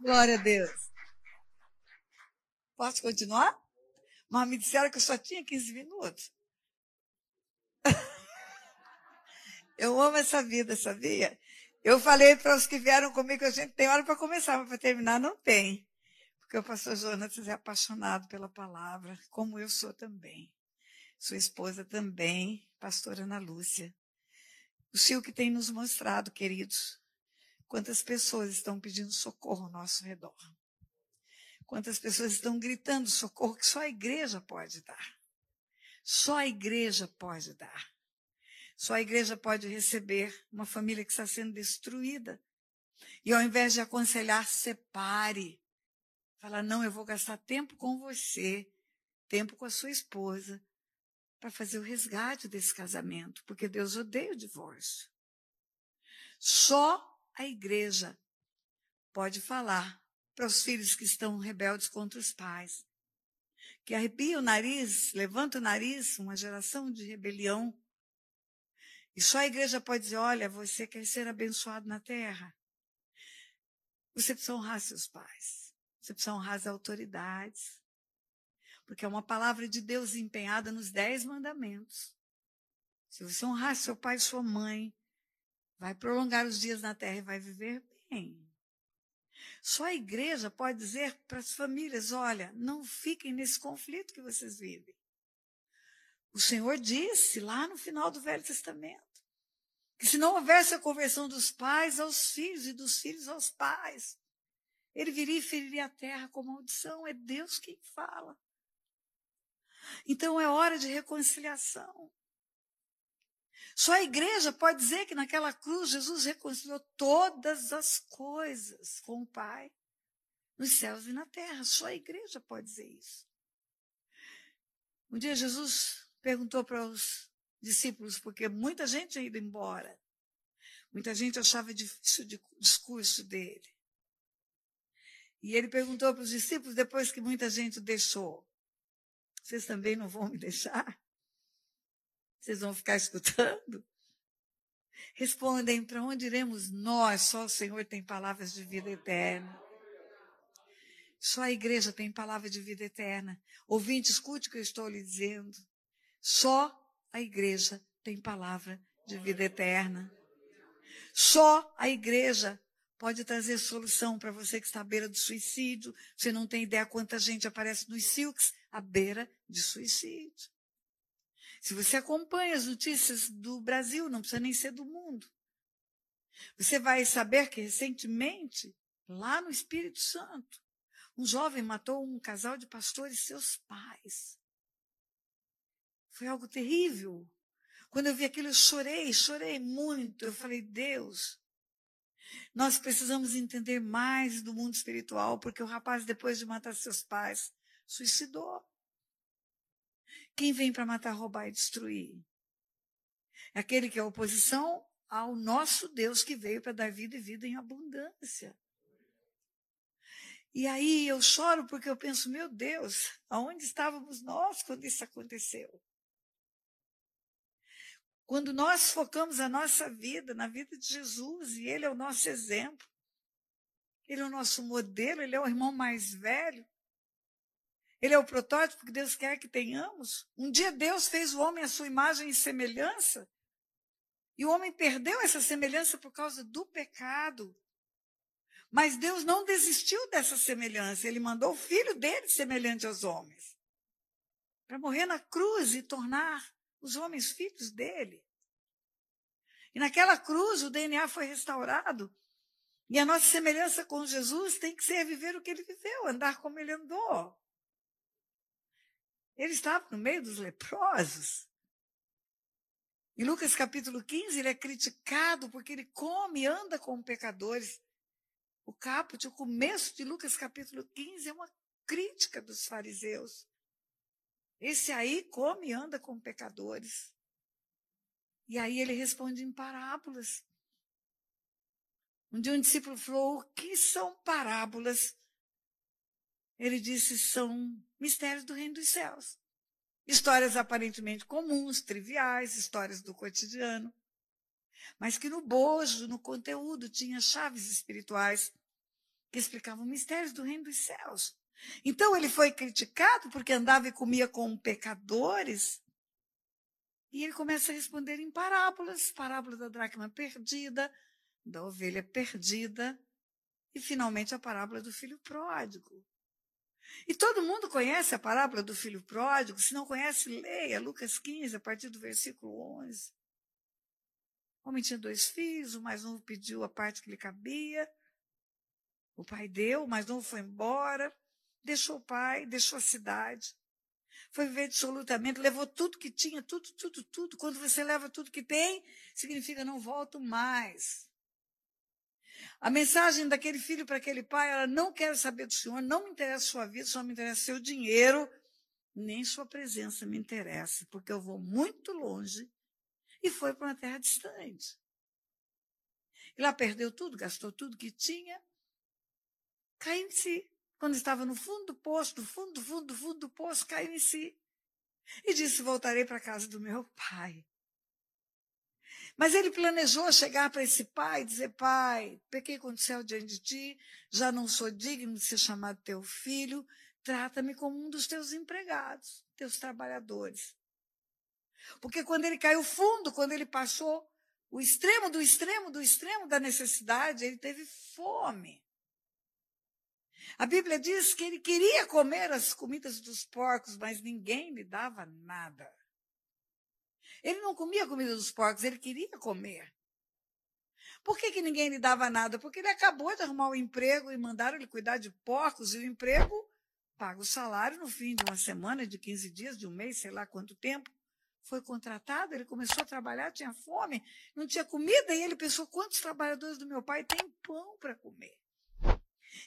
Glória a Deus. Posso continuar? Mas me disseram que eu só tinha 15 minutos. Eu amo essa vida, sabia? Eu falei para os que vieram comigo a gente tem hora para começar, mas para terminar não tem. Porque o pastor Jonas é apaixonado pela palavra, como eu sou também. Sua esposa também, pastora Ana Lúcia. O Senhor que tem nos mostrado, queridos, quantas pessoas estão pedindo socorro ao nosso redor. Quantas pessoas estão gritando socorro que só a igreja pode dar. Só a igreja pode dar. Só a igreja pode receber uma família que está sendo destruída. E ao invés de aconselhar, separe. Fala, não, eu vou gastar tempo com você, tempo com a sua esposa, para fazer o resgate desse casamento, porque Deus odeia o divórcio. Só a igreja pode falar para os filhos que estão rebeldes contra os pais, que arrepia o nariz, levanta o nariz, uma geração de rebelião, e só a igreja pode dizer: olha, você quer ser abençoado na terra. Você precisa honrar seus pais. Você precisa honrar as autoridades. Porque é uma palavra de Deus empenhada nos dez mandamentos. Se você honrar seu pai e sua mãe, vai prolongar os dias na terra e vai viver bem. Só a igreja pode dizer para as famílias: olha, não fiquem nesse conflito que vocês vivem. O Senhor disse lá no final do Velho Testamento que se não houvesse a conversão dos pais aos filhos e dos filhos aos pais, ele viria e feriria a terra com maldição. É Deus quem fala. Então é hora de reconciliação. Só a igreja pode dizer que naquela cruz Jesus reconciliou todas as coisas com o Pai, nos céus e na terra. Só a igreja pode dizer isso. Um dia Jesus perguntou para os discípulos, porque muita gente tinha ido embora. Muita gente achava difícil o discurso dele. E ele perguntou para os discípulos, depois que muita gente deixou: Vocês também não vão me deixar? Vocês vão ficar escutando? Respondem: Para onde iremos nós? Só o Senhor tem palavras de vida eterna. Só a igreja tem palavra de vida eterna. Ouvinte, escute o que eu estou lhe dizendo. Só a igreja tem palavra de vida eterna. Só a igreja pode trazer solução para você que está à beira do suicídio. Você não tem ideia quanta gente aparece nos silks à beira de suicídio. Se você acompanha as notícias do Brasil, não precisa nem ser do mundo. Você vai saber que recentemente, lá no Espírito Santo, um jovem matou um casal de pastores seus pais. Foi algo terrível. Quando eu vi aquilo, eu chorei, chorei muito. Eu falei, Deus, nós precisamos entender mais do mundo espiritual, porque o rapaz, depois de matar seus pais, suicidou. Quem vem para matar, roubar e destruir? É aquele que é oposição ao nosso Deus que veio para dar vida e vida em abundância. E aí eu choro porque eu penso, meu Deus, aonde estávamos nós quando isso aconteceu? Quando nós focamos a nossa vida na vida de Jesus e Ele é o nosso exemplo, Ele é o nosso modelo, Ele é o irmão mais velho, Ele é o protótipo que Deus quer que tenhamos. Um dia Deus fez o homem à sua imagem e semelhança, e o homem perdeu essa semelhança por causa do pecado. Mas Deus não desistiu dessa semelhança, Ele mandou o filho dele semelhante aos homens para morrer na cruz e tornar os homens filhos dele. E naquela cruz o DNA foi restaurado. E a nossa semelhança com Jesus tem que ser viver o que ele viveu, andar como ele andou. Ele estava no meio dos leprosos. Em Lucas capítulo 15, ele é criticado porque ele come e anda com pecadores. O caput, o começo de Lucas capítulo 15 é uma crítica dos fariseus. Esse aí come e anda com pecadores. E aí ele responde em parábolas. Um dia um discípulo falou: O que são parábolas? Ele disse: São mistérios do reino dos céus. Histórias aparentemente comuns, triviais, histórias do cotidiano. Mas que no bojo, no conteúdo, tinha chaves espirituais que explicavam mistérios do reino dos céus. Então ele foi criticado porque andava e comia com pecadores. E ele começa a responder em parábolas, parábola da dracma perdida, da ovelha perdida, e finalmente a parábola do filho pródigo. E todo mundo conhece a parábola do filho pródigo, se não conhece, leia Lucas 15, a partir do versículo 11. O homem tinha dois filhos, o mais novo pediu a parte que lhe cabia, o pai deu, o mais novo foi embora, deixou o pai, deixou a cidade, foi viver absolutamente, levou tudo que tinha, tudo, tudo, tudo. Quando você leva tudo que tem, significa não volto mais. A mensagem daquele filho para aquele pai era: não quero saber do senhor, não me interessa sua vida, só me interessa seu dinheiro, nem sua presença me interessa, porque eu vou muito longe e foi para uma terra distante. E lá perdeu tudo, gastou tudo que tinha, caiu em si. Quando estava no fundo do poço, do fundo, do fundo, do fundo do poço, caiu em si. E disse: Voltarei para a casa do meu pai. Mas ele planejou chegar para esse pai e dizer: Pai, pequei contra o céu diante de ti, já não sou digno de ser chamado teu filho, trata-me como um dos teus empregados, teus trabalhadores. Porque quando ele caiu fundo, quando ele passou o extremo do extremo do extremo da necessidade, ele teve fome. A Bíblia diz que ele queria comer as comidas dos porcos, mas ninguém lhe dava nada. Ele não comia a comida dos porcos, ele queria comer. Por que, que ninguém lhe dava nada? Porque ele acabou de arrumar um emprego e mandaram ele cuidar de porcos, e o emprego paga o salário no fim de uma semana, de 15 dias, de um mês, sei lá quanto tempo. Foi contratado, ele começou a trabalhar, tinha fome, não tinha comida, e ele pensou: quantos trabalhadores do meu pai têm pão para comer?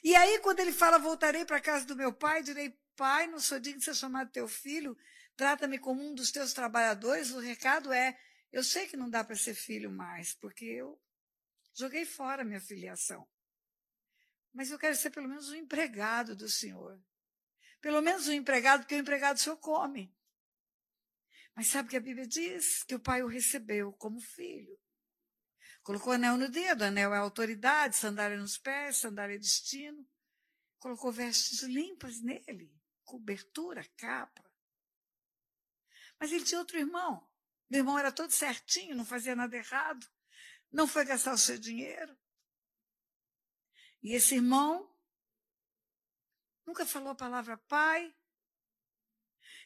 E aí, quando ele fala, voltarei para a casa do meu pai, direi, pai, não sou digno de ser chamado teu filho, trata-me como um dos teus trabalhadores, o recado é: eu sei que não dá para ser filho mais, porque eu joguei fora minha filiação. Mas eu quero ser pelo menos um empregado do Senhor. Pelo menos um empregado, porque o empregado Senhor come. Mas sabe que a Bíblia diz? Que o pai o recebeu como filho. Colocou anel no dedo, anel é autoridade, sandália nos pés, sandália é destino. Colocou vestes limpas nele, cobertura, capa. Mas ele tinha outro irmão. Meu irmão era todo certinho, não fazia nada errado, não foi gastar o seu dinheiro. E esse irmão nunca falou a palavra pai.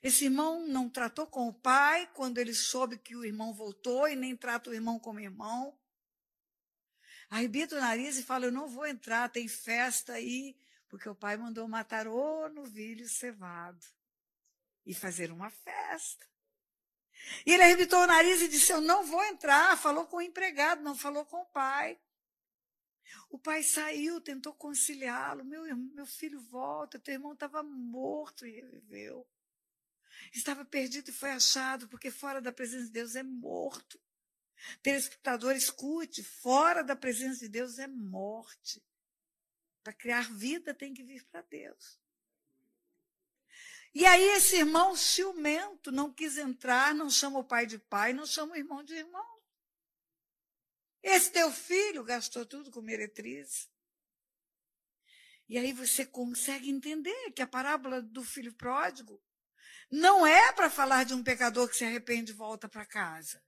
Esse irmão não tratou com o pai quando ele soube que o irmão voltou e nem trata o irmão como irmão. Arrebita o nariz e fala: Eu não vou entrar, tem festa aí, porque o pai mandou matar o novilho cevado e fazer uma festa. E ele arrebitou o nariz e disse: Eu não vou entrar. Falou com o empregado, não falou com o pai. O pai saiu, tentou conciliá-lo. Meu, meu filho volta, teu irmão estava morto e reviveu. Estava perdido e foi achado, porque fora da presença de Deus é morto. Telespectador, escute: fora da presença de Deus é morte. Para criar vida tem que vir para Deus. E aí esse irmão ciumento não quis entrar, não chama o pai de pai, não chama o irmão de irmão. Esse teu filho gastou tudo com meretriz. E aí você consegue entender que a parábola do filho pródigo não é para falar de um pecador que se arrepende e volta para casa.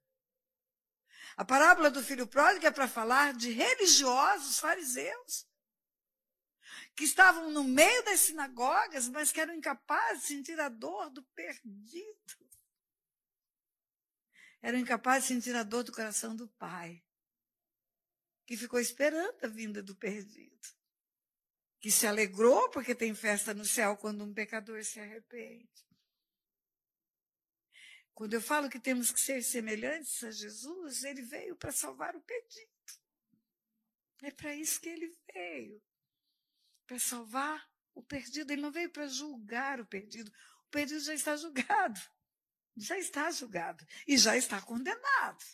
A parábola do filho pródigo é para falar de religiosos fariseus que estavam no meio das sinagogas, mas que eram incapazes de sentir a dor do perdido. Eram incapazes de sentir a dor do coração do pai, que ficou esperando a vinda do perdido, que se alegrou porque tem festa no céu quando um pecador se arrepende. Quando eu falo que temos que ser semelhantes a Jesus, ele veio para salvar o perdido. É para isso que ele veio para salvar o perdido. Ele não veio para julgar o perdido. O perdido já está julgado. Já está julgado. E já está condenado.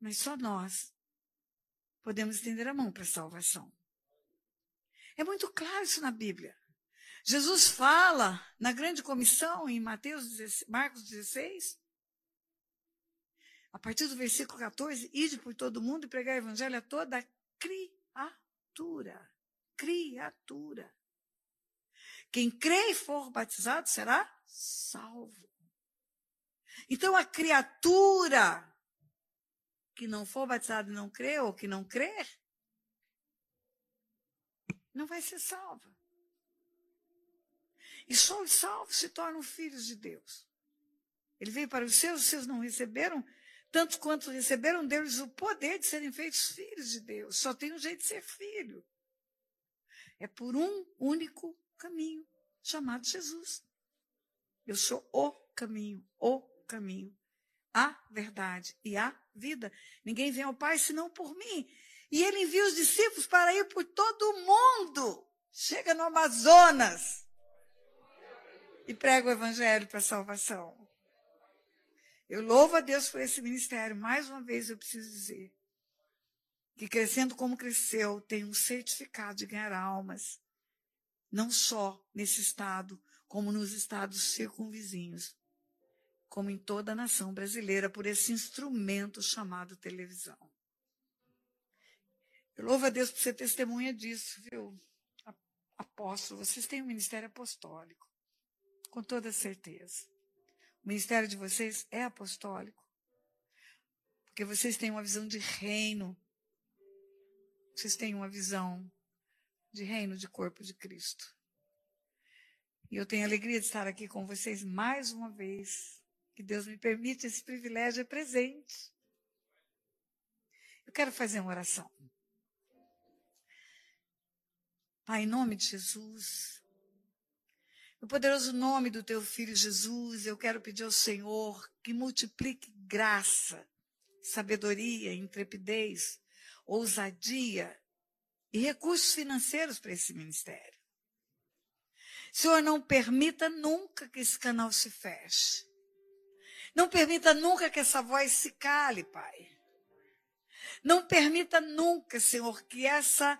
Mas só nós podemos estender a mão para a salvação. É muito claro isso na Bíblia. Jesus fala na grande comissão em Mateus 16, Marcos 16, a partir do versículo 14, ide por todo mundo e pregar o evangelho a toda criatura. Criatura. Criatura. Quem crê e for batizado será salvo. Então a criatura que não for batizada e não crê, ou que não crer, não vai ser salva. E só os salvos se tornam filhos de Deus. Ele veio para os seus, os seus não receberam, tanto quanto receberam deles o poder de serem feitos filhos de Deus. Só tem um jeito de ser filho. É por um único caminho, chamado Jesus. Eu sou o caminho, o caminho, a verdade e a vida. Ninguém vem ao Pai senão por mim. E ele envia os discípulos para ir por todo o mundo. Chega no Amazonas e prega o evangelho para a salvação. Eu louvo a Deus por esse ministério. Mais uma vez eu preciso dizer que crescendo como cresceu, tem um certificado de ganhar almas, não só nesse estado, como nos estados circunvizinhos, como em toda a nação brasileira, por esse instrumento chamado televisão. Eu louvo a Deus por ser testemunha disso, viu? Apóstolo, vocês têm um ministério apostólico, com toda certeza. O ministério de vocês é apostólico. Porque vocês têm uma visão de reino. Vocês têm uma visão de reino de corpo de Cristo. E eu tenho alegria de estar aqui com vocês mais uma vez. Que Deus me permite esse privilégio é presente. Eu quero fazer uma oração. Pai, em nome de Jesus, no poderoso nome do teu filho Jesus, eu quero pedir ao Senhor que multiplique graça, sabedoria, intrepidez, ousadia e recursos financeiros para esse ministério. Senhor, não permita nunca que esse canal se feche. Não permita nunca que essa voz se cale, Pai. Não permita nunca, Senhor, que essa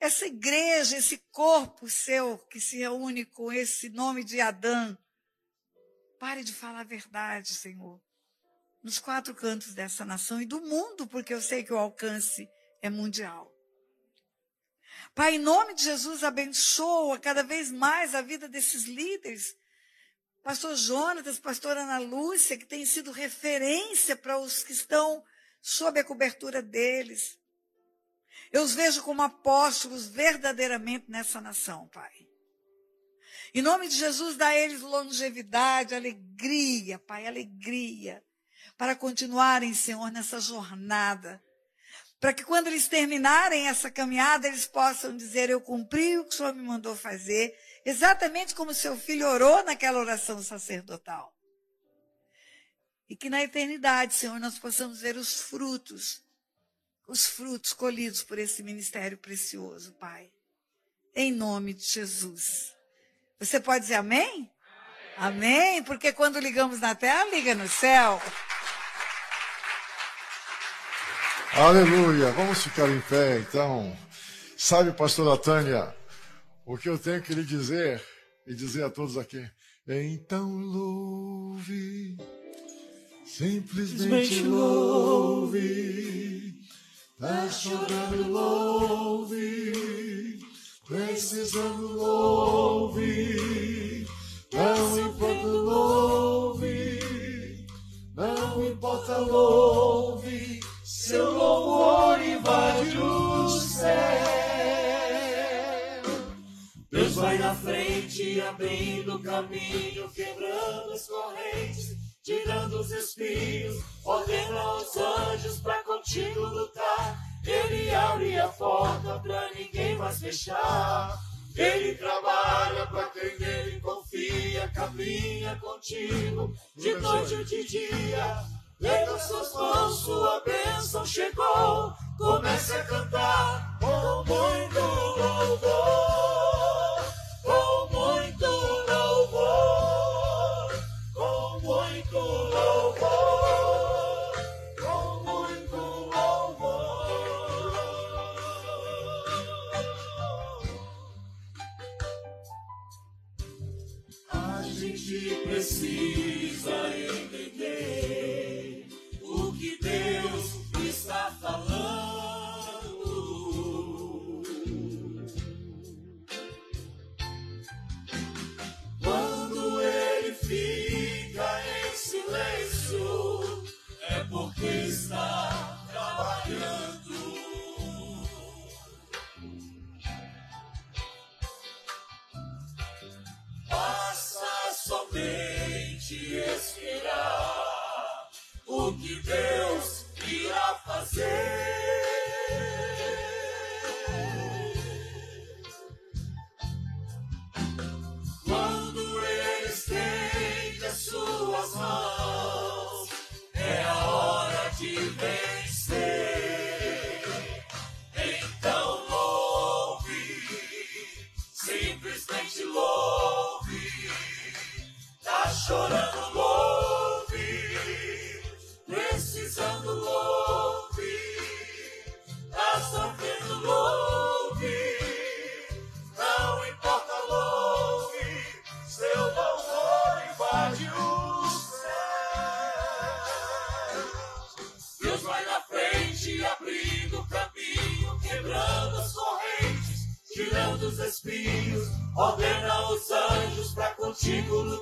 essa igreja, esse corpo seu que se reúne com esse nome de Adão, pare de falar a verdade, Senhor, nos quatro cantos dessa nação e do mundo, porque eu sei que o alcance é mundial. Pai, em nome de Jesus, abençoa cada vez mais a vida desses líderes. Pastor Jonatas, pastora Ana Lúcia, que tem sido referência para os que estão sob a cobertura deles. Eu os vejo como apóstolos verdadeiramente nessa nação, Pai. Em nome de Jesus, dá a eles longevidade, alegria, Pai, alegria, para continuarem, Senhor, nessa jornada. Para que quando eles terminarem essa caminhada, eles possam dizer: Eu cumpri o que o Senhor me mandou fazer, exatamente como seu filho orou naquela oração sacerdotal. E que na eternidade, Senhor, nós possamos ver os frutos os frutos colhidos por esse ministério precioso, Pai. Em nome de Jesus. Você pode dizer amém? Amém? amém? Porque quando ligamos na terra, liga no céu. Aleluia. Vamos ficar em pé, então. Sabe, pastora Tânia, o que eu tenho que lhe dizer e dizer a todos aqui? Então louve, simplesmente louve chorando, louve. Precisando, louve. Não importa, louve. Não importa, louve. Seu louvor invade o céu. Deus vai na frente, abrindo o caminho, quebrando as correntes tirando os espinhos, ordena aos anjos pra contigo lutar. Abre a porta pra ninguém mais fechar. Ele trabalha pra quem nele confia, caminha contigo de noite ou de dia. Leia suas mãos, sua bênção chegou. Comece a cantar com muito louvor, You do. invade o céu. Deus vai na frente, abrindo o caminho, quebrando as correntes, tirando os espinhos, ordena os anjos para contigo lutar.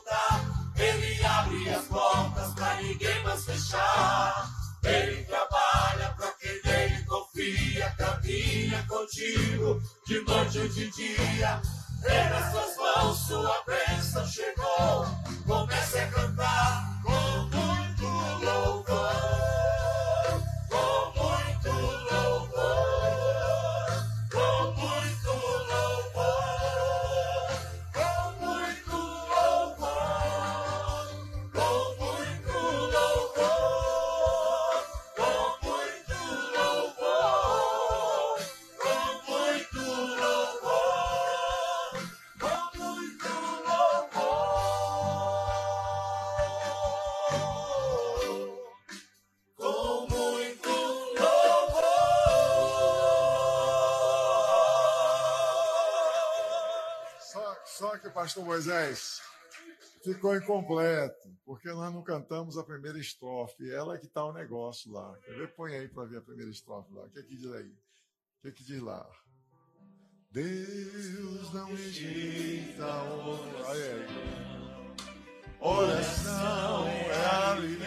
com Moisés ficou incompleto, porque nós não cantamos a primeira estrofe. Ela é que está o negócio lá. Quer ver? Põe aí para ver a primeira estrofe lá. O que é que diz aí? O que é que diz lá? Deus não rejeita oração. Oração é ali.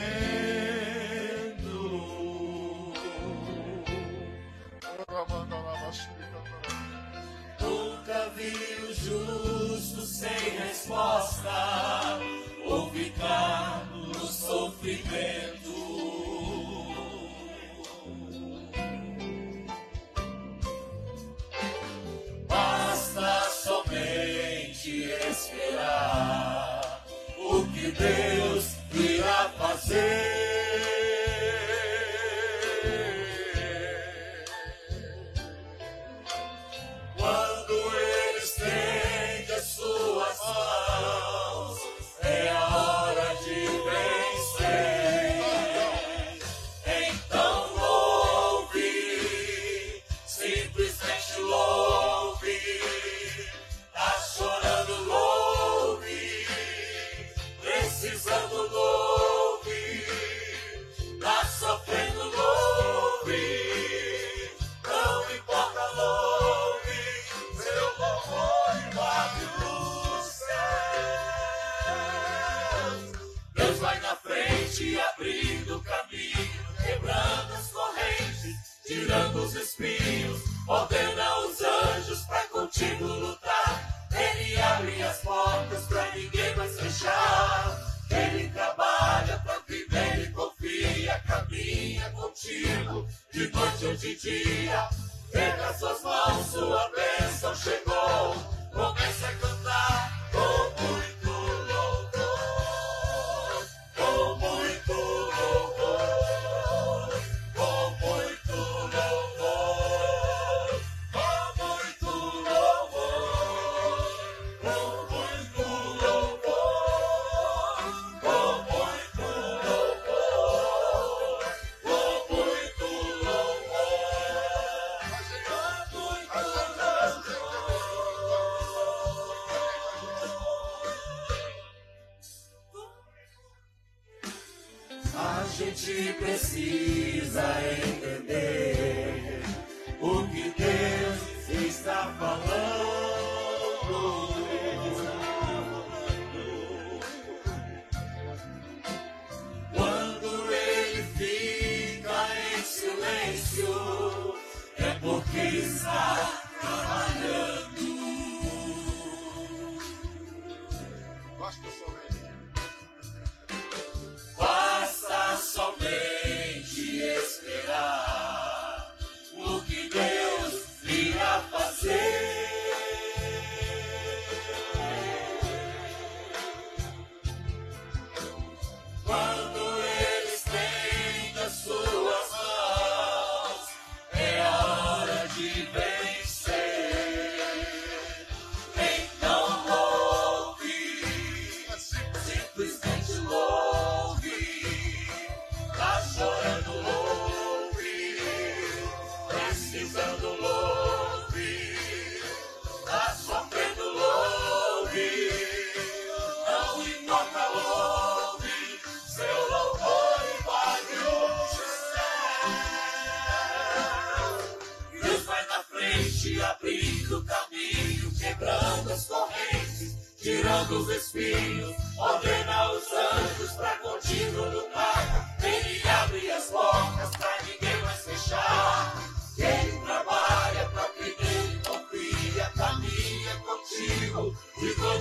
contigo, de noite ou de dia. Pega suas mãos, sua bênção chegou. Começa a cantar.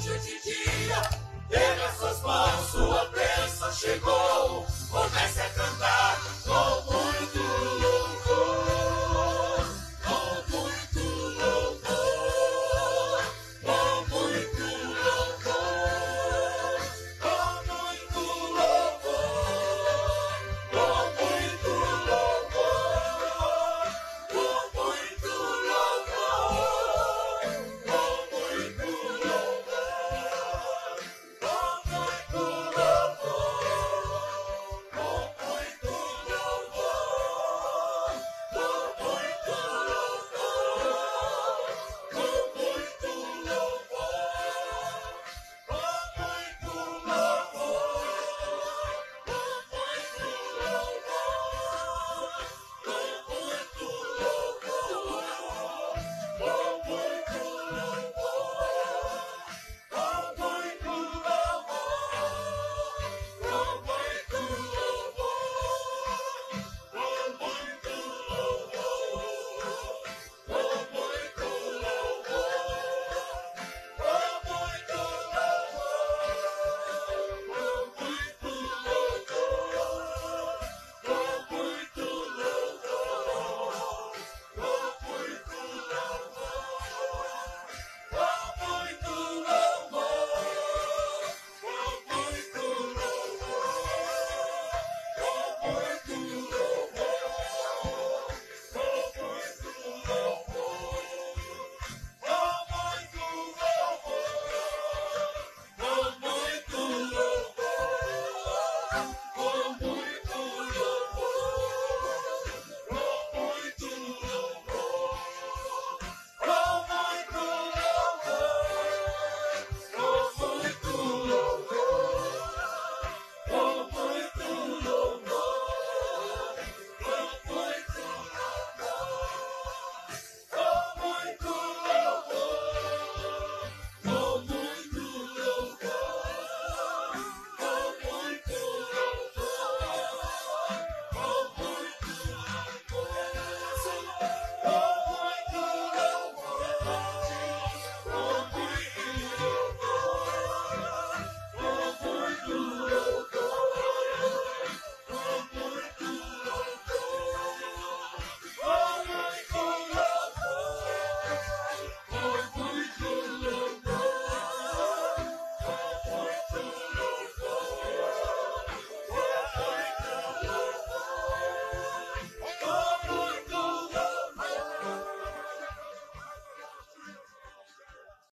churches.